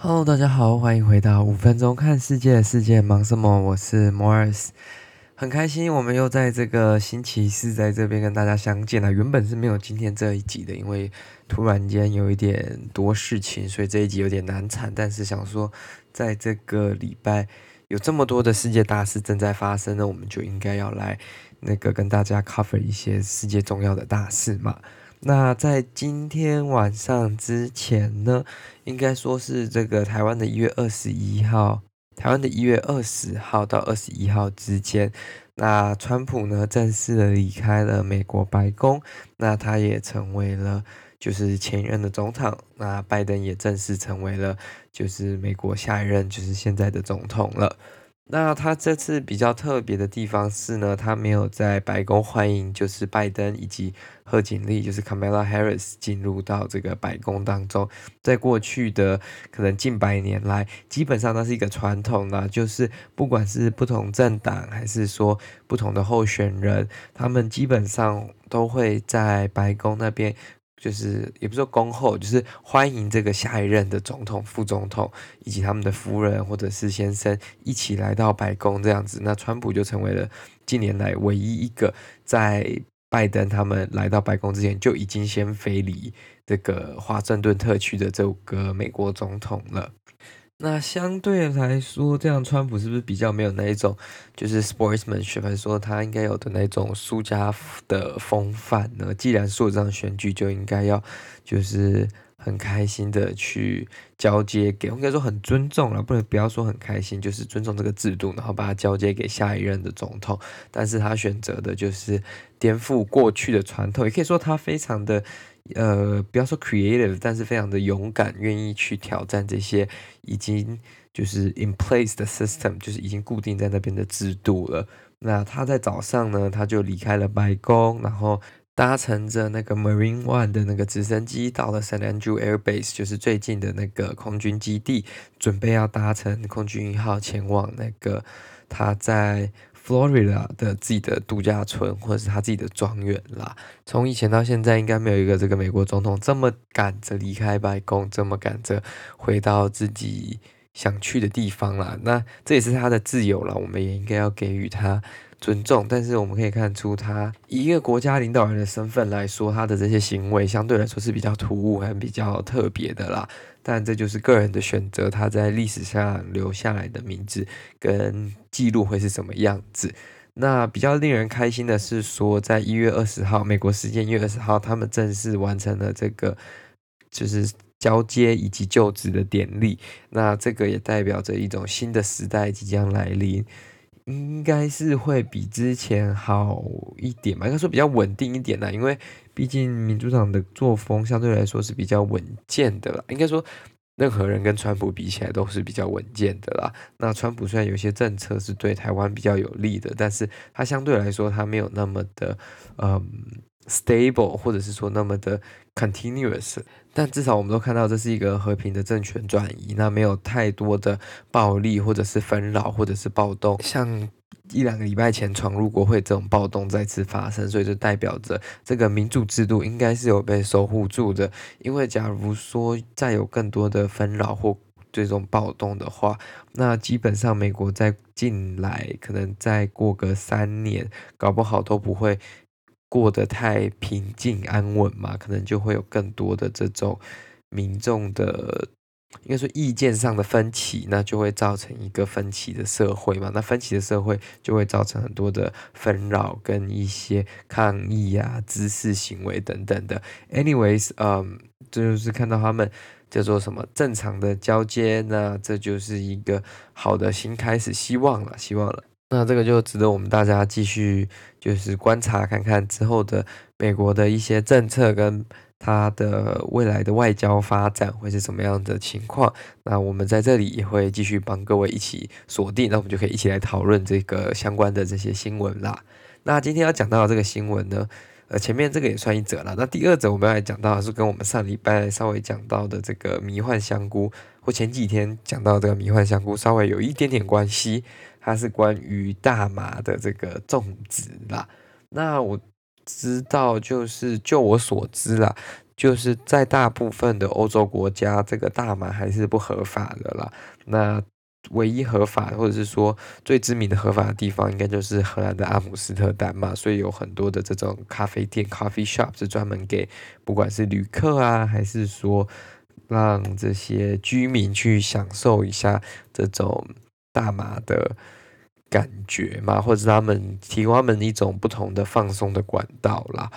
Hello，大家好，欢迎回到五分钟看世界，世界忙什么？我是 Morris，很开心我们又在这个星期四在这边跟大家相见了。原本是没有今天这一集的，因为突然间有一点多事情，所以这一集有点难产。但是想说，在这个礼拜有这么多的世界大事正在发生呢，我们就应该要来那个跟大家 cover 一些世界重要的大事嘛。那在今天晚上之前呢，应该说是这个台湾的一月二十一号，台湾的一月二十号到二十一号之间，那川普呢正式的离开了美国白宫，那他也成为了就是前任的总统，那拜登也正式成为了就是美国下一任就是现在的总统了。那他这次比较特别的地方是呢，他没有在白宫欢迎，就是拜登以及贺锦丽，就是 Kamala Harris 进入到这个白宫当中。在过去的可能近百年来，基本上那是一个传统啦，就是不管是不同政党还是说不同的候选人，他们基本上都会在白宫那边。就是也不是恭候，就是欢迎这个下一任的总统、副总统以及他们的夫人或者是先生一起来到白宫这样子。那川普就成为了近年来唯一一个在拜登他们来到白宫之前就已经先飞离这个华盛顿特区的这个美国总统了。那相对来说，这样川普是不是比较没有那一种就是 sportsmanship，还是说他应该有的那种输家的风范呢？既然说这样选举就应该要就是很开心的去交接给，应该说很尊重了，不能不要说很开心，就是尊重这个制度，然后把它交接给下一任的总统。但是他选择的就是颠覆过去的传统，也可以说他非常的。呃，不要说 creative，但是非常的勇敢，愿意去挑战这些已经就是 in place 的 system，就是已经固定在那边的制度了。那他在早上呢，他就离开了白宫，然后搭乘着那个 Marine One 的那个直升机到了 San Andrew Air Base，就是最近的那个空军基地，准备要搭乘空军一号前往那个他在。Florida 的自己的度假村，或者是他自己的庄园啦。从以前到现在，应该没有一个这个美国总统这么赶着离开白宫，这么赶着回到自己想去的地方啦。那这也是他的自由了，我们也应该要给予他尊重。但是我们可以看出，他以一个国家领导人的身份来说，他的这些行为相对来说是比较突兀，还比较特别的啦。但这就是个人的选择，他在历史上留下来的名字跟记录会是什么样子？那比较令人开心的是说，在一月二十号，美国时间一月二十号，他们正式完成了这个就是交接以及就职的典礼。那这个也代表着一种新的时代即将来临。应该是会比之前好一点吧，应该说比较稳定一点啦，因为毕竟民主党的作风相对来说是比较稳健的啦。应该说，任何人跟川普比起来都是比较稳健的啦。那川普虽然有些政策是对台湾比较有利的，但是他相对来说他没有那么的嗯 stable，或者是说那么的 continuous。但至少我们都看到这是一个和平的政权转移，那没有太多的暴力或者是纷扰或者是暴动，像一两个礼拜前闯入国会这种暴动再次发生，所以就代表着这个民主制度应该是有被守护住的。因为假如说再有更多的纷扰或这种暴动的话，那基本上美国在近来可能再过个三年，搞不好都不会。过得太平静安稳嘛，可能就会有更多的这种民众的，应该说意见上的分歧，那就会造成一个分歧的社会嘛。那分歧的社会就会造成很多的纷扰跟一些抗议啊、滋事行为等等的。Anyways，嗯，这就是看到他们叫做什么正常的交接，那这就是一个好的新开始，希望了，希望了。那这个就值得我们大家继续就是观察看看之后的美国的一些政策跟它的未来的外交发展会是什么样的情况。那我们在这里也会继续帮各位一起锁定，那我们就可以一起来讨论这个相关的这些新闻啦。那今天要讲到的这个新闻呢，呃，前面这个也算一则了。那第二则我们要来讲到的是跟我们上礼拜稍微讲到的这个迷幻香菇，或前几天讲到这个迷幻香菇稍微有一点点关系。它是关于大麻的这个种植啦。那我知道，就是就我所知啦，就是在大部分的欧洲国家，这个大麻还是不合法的啦。那唯一合法，或者是说最知名的合法的地方，应该就是荷兰的阿姆斯特丹嘛。所以有很多的这种咖啡店 （coffee shop） 是专门给不管是旅客啊，还是说让这些居民去享受一下这种大麻的感觉嘛，或者他们提供他们一种不同的放松的管道啦。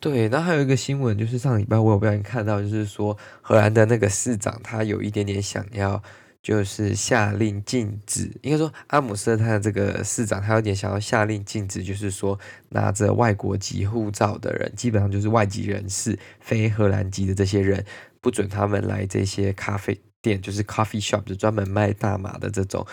对，那还有一个新闻，就是上礼拜我有不小心看到，就是说荷兰的那个市长他有一点点想要。就是下令禁止，应该说阿姆斯特丹的这个市长，他有点想要下令禁止，就是说拿着外国籍护照的人，基本上就是外籍人士，非荷兰籍的这些人，不准他们来这些咖啡店，就是 coffee shop，就专门卖大麻的这种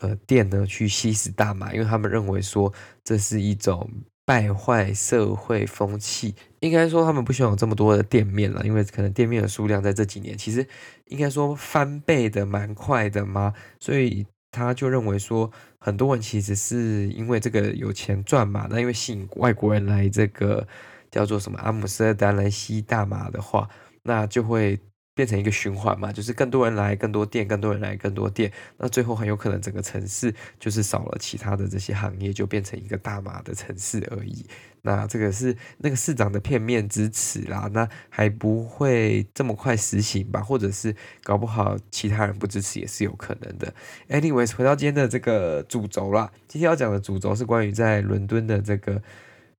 呃店呢，去吸食大麻，因为他们认为说这是一种。败坏社会风气，应该说他们不希望有这么多的店面了，因为可能店面的数量在这几年其实应该说翻倍的蛮快的嘛，所以他就认为说很多人其实是因为这个有钱赚嘛，那因为吸引外国人来这个叫做什么阿姆斯特丹来吸大麻的话，那就会。变成一个循环嘛，就是更多人来，更多店，更多人来，更多店，那最后很有可能整个城市就是少了其他的这些行业，就变成一个大麻的城市而已。那这个是那个市长的片面之词啦，那还不会这么快实行吧？或者是搞不好其他人不支持也是有可能的。Anyways，回到今天的这个主轴啦，今天要讲的主轴是关于在伦敦的这个。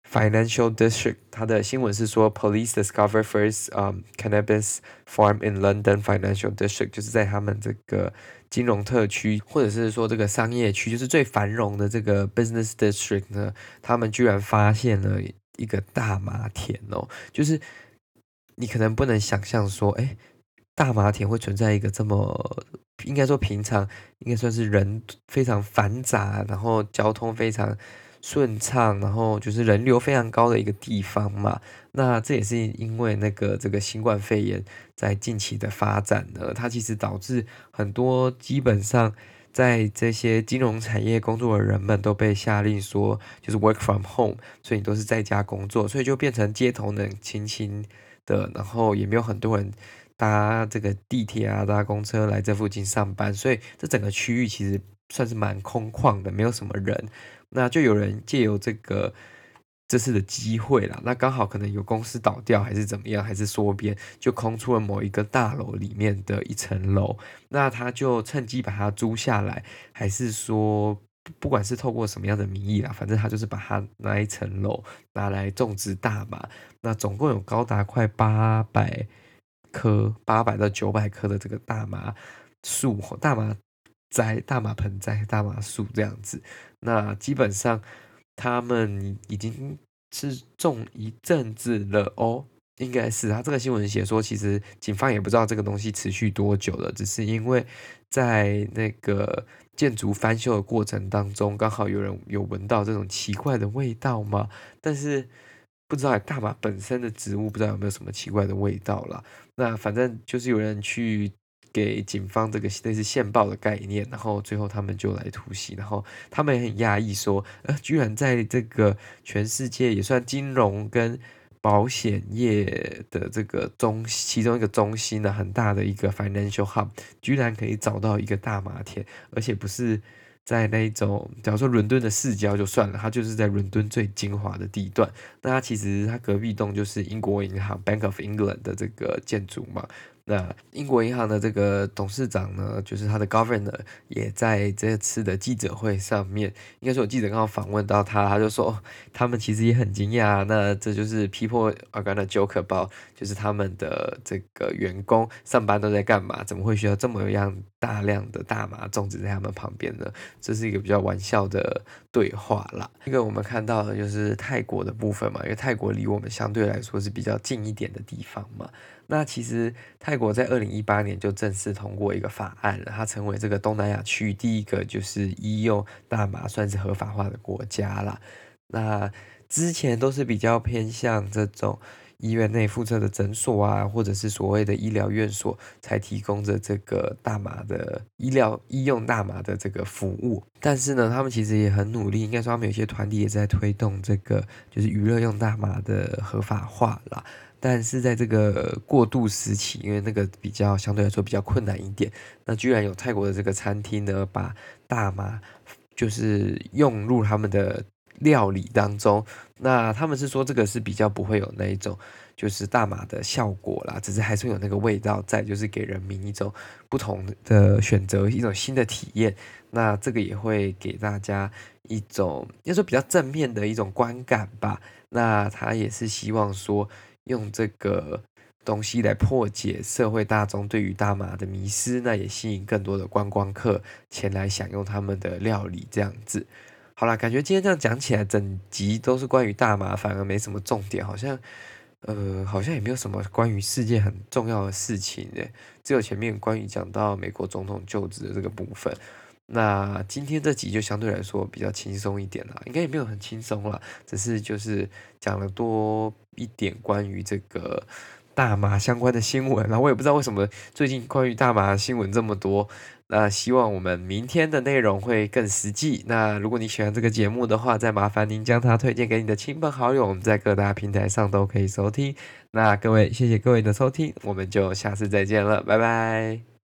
Financial District，它的新闻是说，Police discover first um cannabis farm in London Financial District，就是在他们这个金融特区，或者是说这个商业区，就是最繁荣的这个 Business District 呢，他们居然发现了一个大麻田哦，就是你可能不能想象说，哎，大麻田会存在一个这么应该说平常，应该算是人非常繁杂，然后交通非常。顺畅，然后就是人流非常高的一个地方嘛。那这也是因为那个这个新冠肺炎在近期的发展呢，它其实导致很多基本上在这些金融产业工作的人们都被下令说，就是 work from home，所以你都是在家工作，所以就变成街头冷清清的，然后也没有很多人搭这个地铁啊、搭公车来这附近上班，所以这整个区域其实算是蛮空旷的，没有什么人。那就有人借由这个这次的机会啦，那刚好可能有公司倒掉，还是怎么样，还是缩编，就空出了某一个大楼里面的一层楼，那他就趁机把它租下来，还是说不管是透过什么样的名义啦，反正他就是把它那一层楼拿来种植大麻，那总共有高达快八百棵，八百到九百棵的这个大麻树，大麻。栽大麻盆栽、大麻树这样子，那基本上他们已经是种一阵子了哦，应该是他这个新闻写说，其实警方也不知道这个东西持续多久了，只是因为在那个建筑翻修的过程当中，刚好有人有闻到这种奇怪的味道嘛，但是不知道大麻本身的植物不知道有没有什么奇怪的味道啦。那反正就是有人去。给警方这个类似线报的概念，然后最后他们就来突袭，然后他们也很讶异说，呃，居然在这个全世界也算金融跟保险业的这个中其中一个中心的很大的一个 financial hub，居然可以找到一个大麻田，而且不是在那一种，假如说伦敦的市郊就算了，它就是在伦敦最精华的地段。那它其实它隔壁栋就是英国银行 Bank of England 的这个建筑嘛。那英国银行的这个董事长呢，就是他的 governor，也在这次的记者会上面，应该说有记者刚好访问到他，他就说他们其实也很惊讶。那这就是 people are gonna Joker 包就是他们的这个员工上班都在干嘛？怎么会需要这么样大量的大麻种植在他们旁边呢？这是一个比较玩笑的对话啦。这个我们看到的就是泰国的部分嘛，因为泰国离我们相对来说是比较近一点的地方嘛。那其实泰国在二零一八年就正式通过一个法案了，它成为这个东南亚区域第一个就是医用大麻算是合法化的国家啦。那之前都是比较偏向这种医院内附设的诊所啊，或者是所谓的医疗院所才提供着这个大麻的医疗医用大麻的这个服务。但是呢，他们其实也很努力，应该说他们有些团体也在推动这个就是娱乐用大麻的合法化啦。但是在这个过渡时期，因为那个比较相对来说比较困难一点，那居然有泰国的这个餐厅呢，把大麻就是用入他们的料理当中。那他们是说这个是比较不会有那一种就是大麻的效果啦，只是还是有那个味道在，就是给人民一种不同的选择，一种新的体验。那这个也会给大家一种应该说比较正面的一种观感吧。那他也是希望说用这个东西来破解社会大众对于大麻的迷失，那也吸引更多的观光客前来享用他们的料理，这样子。好啦，感觉今天这样讲起来，整集都是关于大麻，反而没什么重点，好像，呃，好像也没有什么关于世界很重要的事情诶，只有前面关于讲到美国总统就职的这个部分。那今天这集就相对来说比较轻松一点啦，应该也没有很轻松啦，只是就是讲了多一点关于这个大麻相关的新闻，然后我也不知道为什么最近关于大麻新闻这么多。那希望我们明天的内容会更实际。那如果你喜欢这个节目的话，再麻烦您将它推荐给你的亲朋好友，我们在各大平台上都可以收听。那各位，谢谢各位的收听，我们就下次再见了，拜拜。